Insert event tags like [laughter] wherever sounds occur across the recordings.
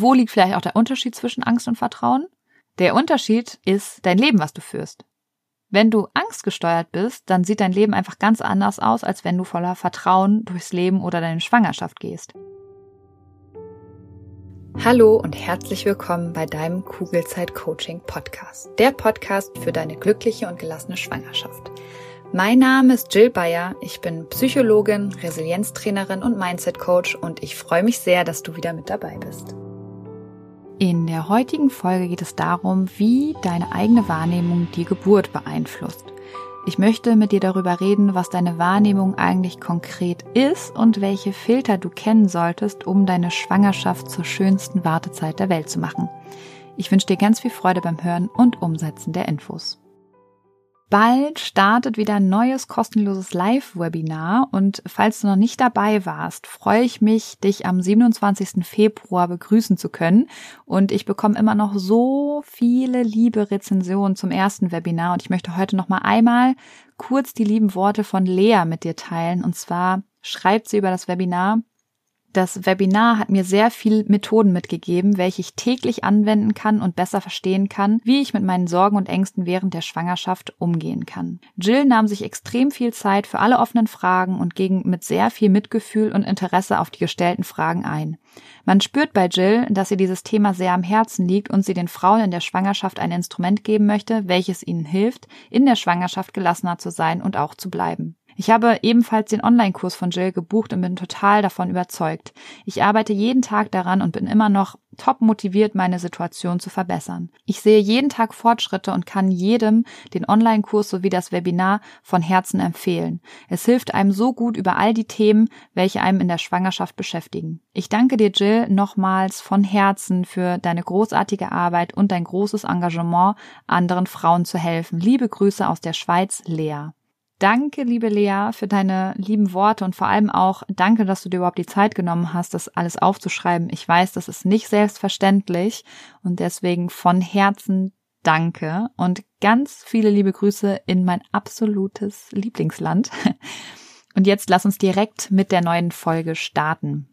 Wo liegt vielleicht auch der Unterschied zwischen Angst und Vertrauen? Der Unterschied ist dein Leben, was du führst. Wenn du angstgesteuert bist, dann sieht dein Leben einfach ganz anders aus, als wenn du voller Vertrauen durchs Leben oder deine Schwangerschaft gehst. Hallo und herzlich willkommen bei deinem Kugelzeit Coaching Podcast. Der Podcast für deine glückliche und gelassene Schwangerschaft. Mein Name ist Jill Bayer. Ich bin Psychologin, Resilienztrainerin und Mindset Coach und ich freue mich sehr, dass du wieder mit dabei bist. In der heutigen Folge geht es darum, wie deine eigene Wahrnehmung die Geburt beeinflusst. Ich möchte mit dir darüber reden, was deine Wahrnehmung eigentlich konkret ist und welche Filter du kennen solltest, um deine Schwangerschaft zur schönsten Wartezeit der Welt zu machen. Ich wünsche dir ganz viel Freude beim Hören und Umsetzen der Infos. Bald startet wieder ein neues kostenloses Live-Webinar und falls du noch nicht dabei warst, freue ich mich, dich am 27. Februar begrüßen zu können und ich bekomme immer noch so viele liebe Rezensionen zum ersten Webinar und ich möchte heute noch mal einmal kurz die lieben Worte von Lea mit dir teilen und zwar schreibt sie über das Webinar das Webinar hat mir sehr viel Methoden mitgegeben, welche ich täglich anwenden kann und besser verstehen kann, wie ich mit meinen Sorgen und Ängsten während der Schwangerschaft umgehen kann. Jill nahm sich extrem viel Zeit für alle offenen Fragen und ging mit sehr viel Mitgefühl und Interesse auf die gestellten Fragen ein. Man spürt bei Jill, dass ihr dieses Thema sehr am Herzen liegt und sie den Frauen in der Schwangerschaft ein Instrument geben möchte, welches ihnen hilft, in der Schwangerschaft gelassener zu sein und auch zu bleiben. Ich habe ebenfalls den Online-Kurs von Jill gebucht und bin total davon überzeugt. Ich arbeite jeden Tag daran und bin immer noch top motiviert, meine Situation zu verbessern. Ich sehe jeden Tag Fortschritte und kann jedem den Online-Kurs sowie das Webinar von Herzen empfehlen. Es hilft einem so gut über all die Themen, welche einem in der Schwangerschaft beschäftigen. Ich danke dir, Jill, nochmals von Herzen für deine großartige Arbeit und dein großes Engagement, anderen Frauen zu helfen. Liebe Grüße aus der Schweiz, Lea. Danke, liebe Lea, für deine lieben Worte und vor allem auch danke, dass du dir überhaupt die Zeit genommen hast, das alles aufzuschreiben. Ich weiß, das ist nicht selbstverständlich und deswegen von Herzen danke und ganz viele liebe Grüße in mein absolutes Lieblingsland. [laughs] Und jetzt lass uns direkt mit der neuen Folge starten.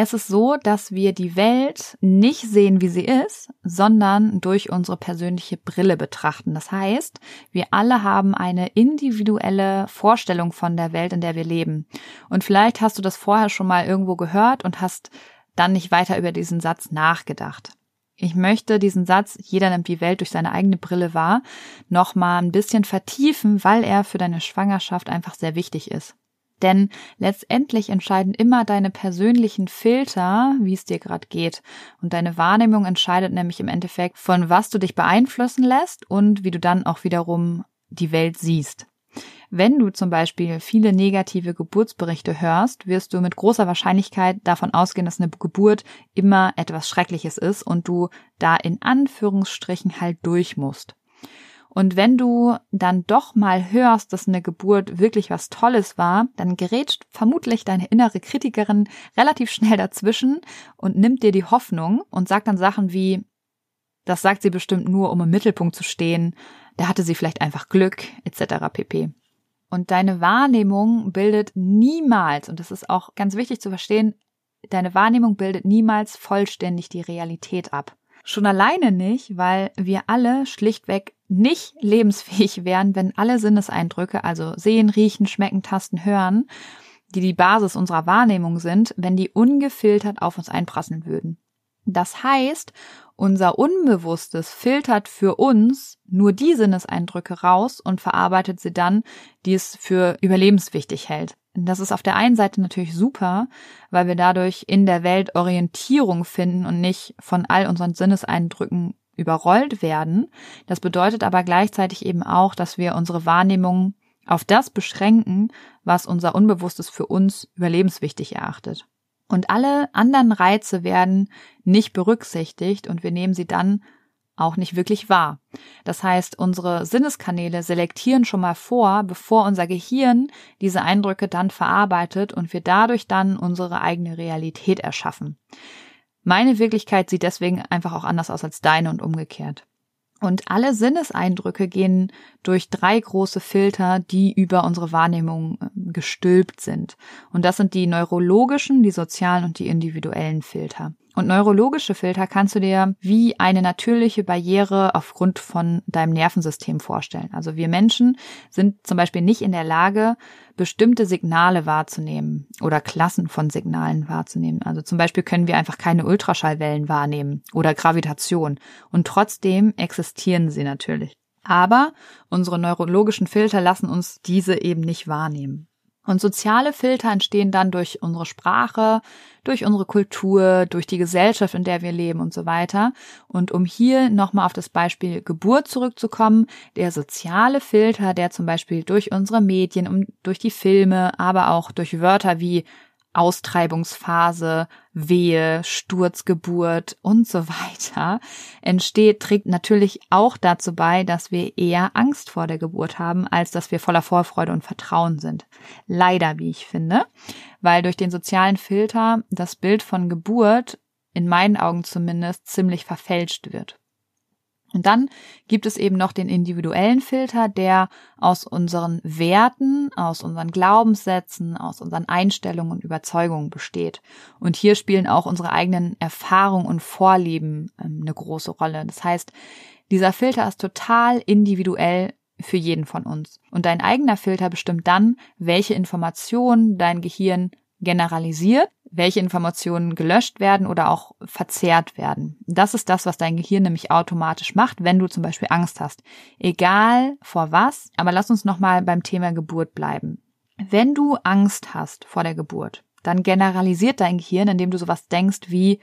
Es ist so, dass wir die Welt nicht sehen, wie sie ist, sondern durch unsere persönliche Brille betrachten. Das heißt, wir alle haben eine individuelle Vorstellung von der Welt, in der wir leben. Und vielleicht hast du das vorher schon mal irgendwo gehört und hast dann nicht weiter über diesen Satz nachgedacht. Ich möchte diesen Satz, jeder nimmt die Welt durch seine eigene Brille wahr, nochmal ein bisschen vertiefen, weil er für deine Schwangerschaft einfach sehr wichtig ist. Denn letztendlich entscheiden immer deine persönlichen Filter, wie es dir gerade geht. Und deine Wahrnehmung entscheidet nämlich im Endeffekt, von was du dich beeinflussen lässt und wie du dann auch wiederum die Welt siehst. Wenn du zum Beispiel viele negative Geburtsberichte hörst, wirst du mit großer Wahrscheinlichkeit davon ausgehen, dass eine Geburt immer etwas Schreckliches ist und du da in Anführungsstrichen halt durch musst. Und wenn du dann doch mal hörst, dass eine Geburt wirklich was Tolles war, dann gerät vermutlich deine innere Kritikerin relativ schnell dazwischen und nimmt dir die Hoffnung und sagt dann Sachen wie, das sagt sie bestimmt nur, um im Mittelpunkt zu stehen, da hatte sie vielleicht einfach Glück, etc. pp. Und deine Wahrnehmung bildet niemals, und das ist auch ganz wichtig zu verstehen, deine Wahrnehmung bildet niemals vollständig die Realität ab. Schon alleine nicht, weil wir alle schlichtweg nicht lebensfähig wären, wenn alle Sinneseindrücke, also sehen, riechen, schmecken, tasten, hören, die die Basis unserer Wahrnehmung sind, wenn die ungefiltert auf uns einprasseln würden. Das heißt, unser Unbewusstes filtert für uns nur die Sinneseindrücke raus und verarbeitet sie dann, die es für überlebenswichtig hält. Das ist auf der einen Seite natürlich super, weil wir dadurch in der Welt Orientierung finden und nicht von all unseren Sinneseindrücken überrollt werden. Das bedeutet aber gleichzeitig eben auch, dass wir unsere Wahrnehmung auf das beschränken, was unser Unbewusstes für uns überlebenswichtig erachtet. Und alle anderen Reize werden nicht berücksichtigt und wir nehmen sie dann auch nicht wirklich wahr. Das heißt, unsere Sinneskanäle selektieren schon mal vor, bevor unser Gehirn diese Eindrücke dann verarbeitet und wir dadurch dann unsere eigene Realität erschaffen. Meine Wirklichkeit sieht deswegen einfach auch anders aus als deine und umgekehrt. Und alle Sinneseindrücke gehen durch drei große Filter, die über unsere Wahrnehmung ähm, gestülpt sind. Und das sind die neurologischen, die sozialen und die individuellen Filter. Und neurologische Filter kannst du dir wie eine natürliche Barriere aufgrund von deinem Nervensystem vorstellen. Also wir Menschen sind zum Beispiel nicht in der Lage, bestimmte Signale wahrzunehmen oder Klassen von Signalen wahrzunehmen. Also zum Beispiel können wir einfach keine Ultraschallwellen wahrnehmen oder Gravitation. Und trotzdem existieren sie natürlich. Aber unsere neurologischen Filter lassen uns diese eben nicht wahrnehmen. Und soziale Filter entstehen dann durch unsere Sprache, durch unsere Kultur, durch die Gesellschaft, in der wir leben und so weiter. Und um hier nochmal auf das Beispiel Geburt zurückzukommen, der soziale Filter, der zum Beispiel durch unsere Medien, durch die Filme, aber auch durch Wörter wie Austreibungsphase, Wehe, Sturzgeburt und so weiter entsteht, trägt natürlich auch dazu bei, dass wir eher Angst vor der Geburt haben, als dass wir voller Vorfreude und Vertrauen sind. Leider, wie ich finde, weil durch den sozialen Filter das Bild von Geburt in meinen Augen zumindest ziemlich verfälscht wird. Und dann gibt es eben noch den individuellen Filter, der aus unseren Werten, aus unseren Glaubenssätzen, aus unseren Einstellungen und Überzeugungen besteht. Und hier spielen auch unsere eigenen Erfahrungen und Vorlieben ähm, eine große Rolle. Das heißt, dieser Filter ist total individuell für jeden von uns. Und dein eigener Filter bestimmt dann, welche Informationen dein Gehirn generalisiert, welche Informationen gelöscht werden oder auch verzehrt werden. Das ist das, was dein Gehirn nämlich automatisch macht, wenn du zum Beispiel Angst hast. Egal vor was, aber lass uns nochmal beim Thema Geburt bleiben. Wenn du Angst hast vor der Geburt, dann generalisiert dein Gehirn, indem du sowas denkst wie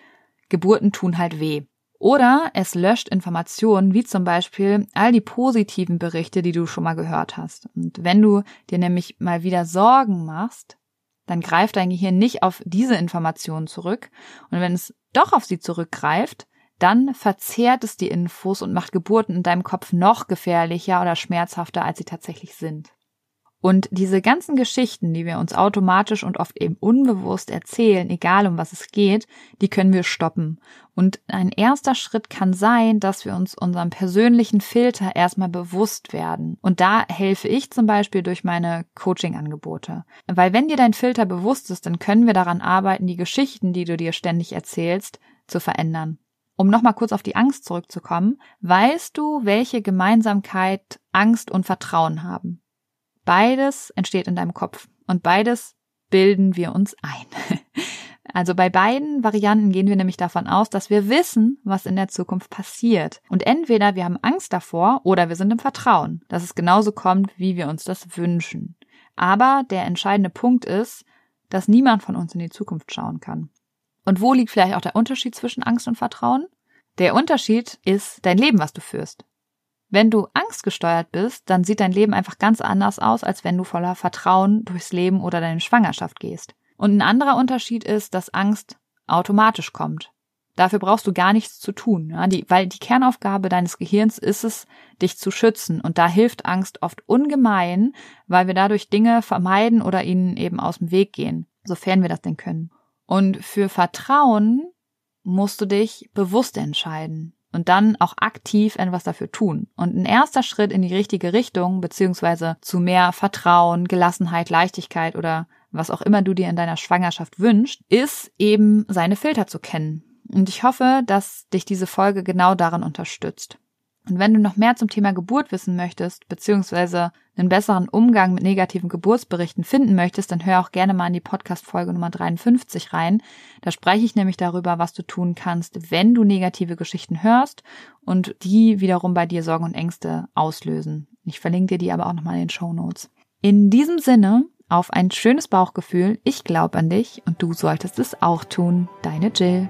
Geburten tun halt weh. Oder es löscht Informationen, wie zum Beispiel all die positiven Berichte, die du schon mal gehört hast. Und wenn du dir nämlich mal wieder Sorgen machst, dann greift dein Gehirn nicht auf diese Informationen zurück. Und wenn es doch auf sie zurückgreift, dann verzehrt es die Infos und macht Geburten in deinem Kopf noch gefährlicher oder schmerzhafter, als sie tatsächlich sind. Und diese ganzen Geschichten, die wir uns automatisch und oft eben unbewusst erzählen, egal um was es geht, die können wir stoppen. Und ein erster Schritt kann sein, dass wir uns unserem persönlichen Filter erstmal bewusst werden. Und da helfe ich zum Beispiel durch meine Coaching-Angebote. Weil wenn dir dein Filter bewusst ist, dann können wir daran arbeiten, die Geschichten, die du dir ständig erzählst, zu verändern. Um nochmal kurz auf die Angst zurückzukommen, weißt du, welche Gemeinsamkeit Angst und Vertrauen haben? Beides entsteht in deinem Kopf und beides bilden wir uns ein. [laughs] Also bei beiden Varianten gehen wir nämlich davon aus, dass wir wissen, was in der Zukunft passiert. Und entweder wir haben Angst davor oder wir sind im Vertrauen, dass es genauso kommt, wie wir uns das wünschen. Aber der entscheidende Punkt ist, dass niemand von uns in die Zukunft schauen kann. Und wo liegt vielleicht auch der Unterschied zwischen Angst und Vertrauen? Der Unterschied ist dein Leben, was du führst. Wenn du angstgesteuert bist, dann sieht dein Leben einfach ganz anders aus, als wenn du voller Vertrauen durchs Leben oder deine Schwangerschaft gehst. Und ein anderer Unterschied ist, dass Angst automatisch kommt. Dafür brauchst du gar nichts zu tun, ja, die, weil die Kernaufgabe deines Gehirns ist es, dich zu schützen. Und da hilft Angst oft ungemein, weil wir dadurch Dinge vermeiden oder ihnen eben aus dem Weg gehen, sofern wir das denn können. Und für Vertrauen musst du dich bewusst entscheiden und dann auch aktiv etwas dafür tun. Und ein erster Schritt in die richtige Richtung, beziehungsweise zu mehr Vertrauen, Gelassenheit, Leichtigkeit oder was auch immer du dir in deiner Schwangerschaft wünschst, ist eben seine Filter zu kennen. Und ich hoffe, dass dich diese Folge genau daran unterstützt. Und wenn du noch mehr zum Thema Geburt wissen möchtest, beziehungsweise einen besseren Umgang mit negativen Geburtsberichten finden möchtest, dann hör auch gerne mal in die Podcast-Folge Nummer 53 rein. Da spreche ich nämlich darüber, was du tun kannst, wenn du negative Geschichten hörst und die wiederum bei dir Sorgen und Ängste auslösen. Ich verlinke dir die aber auch nochmal in den Show Notes. In diesem Sinne, auf ein schönes Bauchgefühl. Ich glaube an dich und du solltest es auch tun. Deine Jill.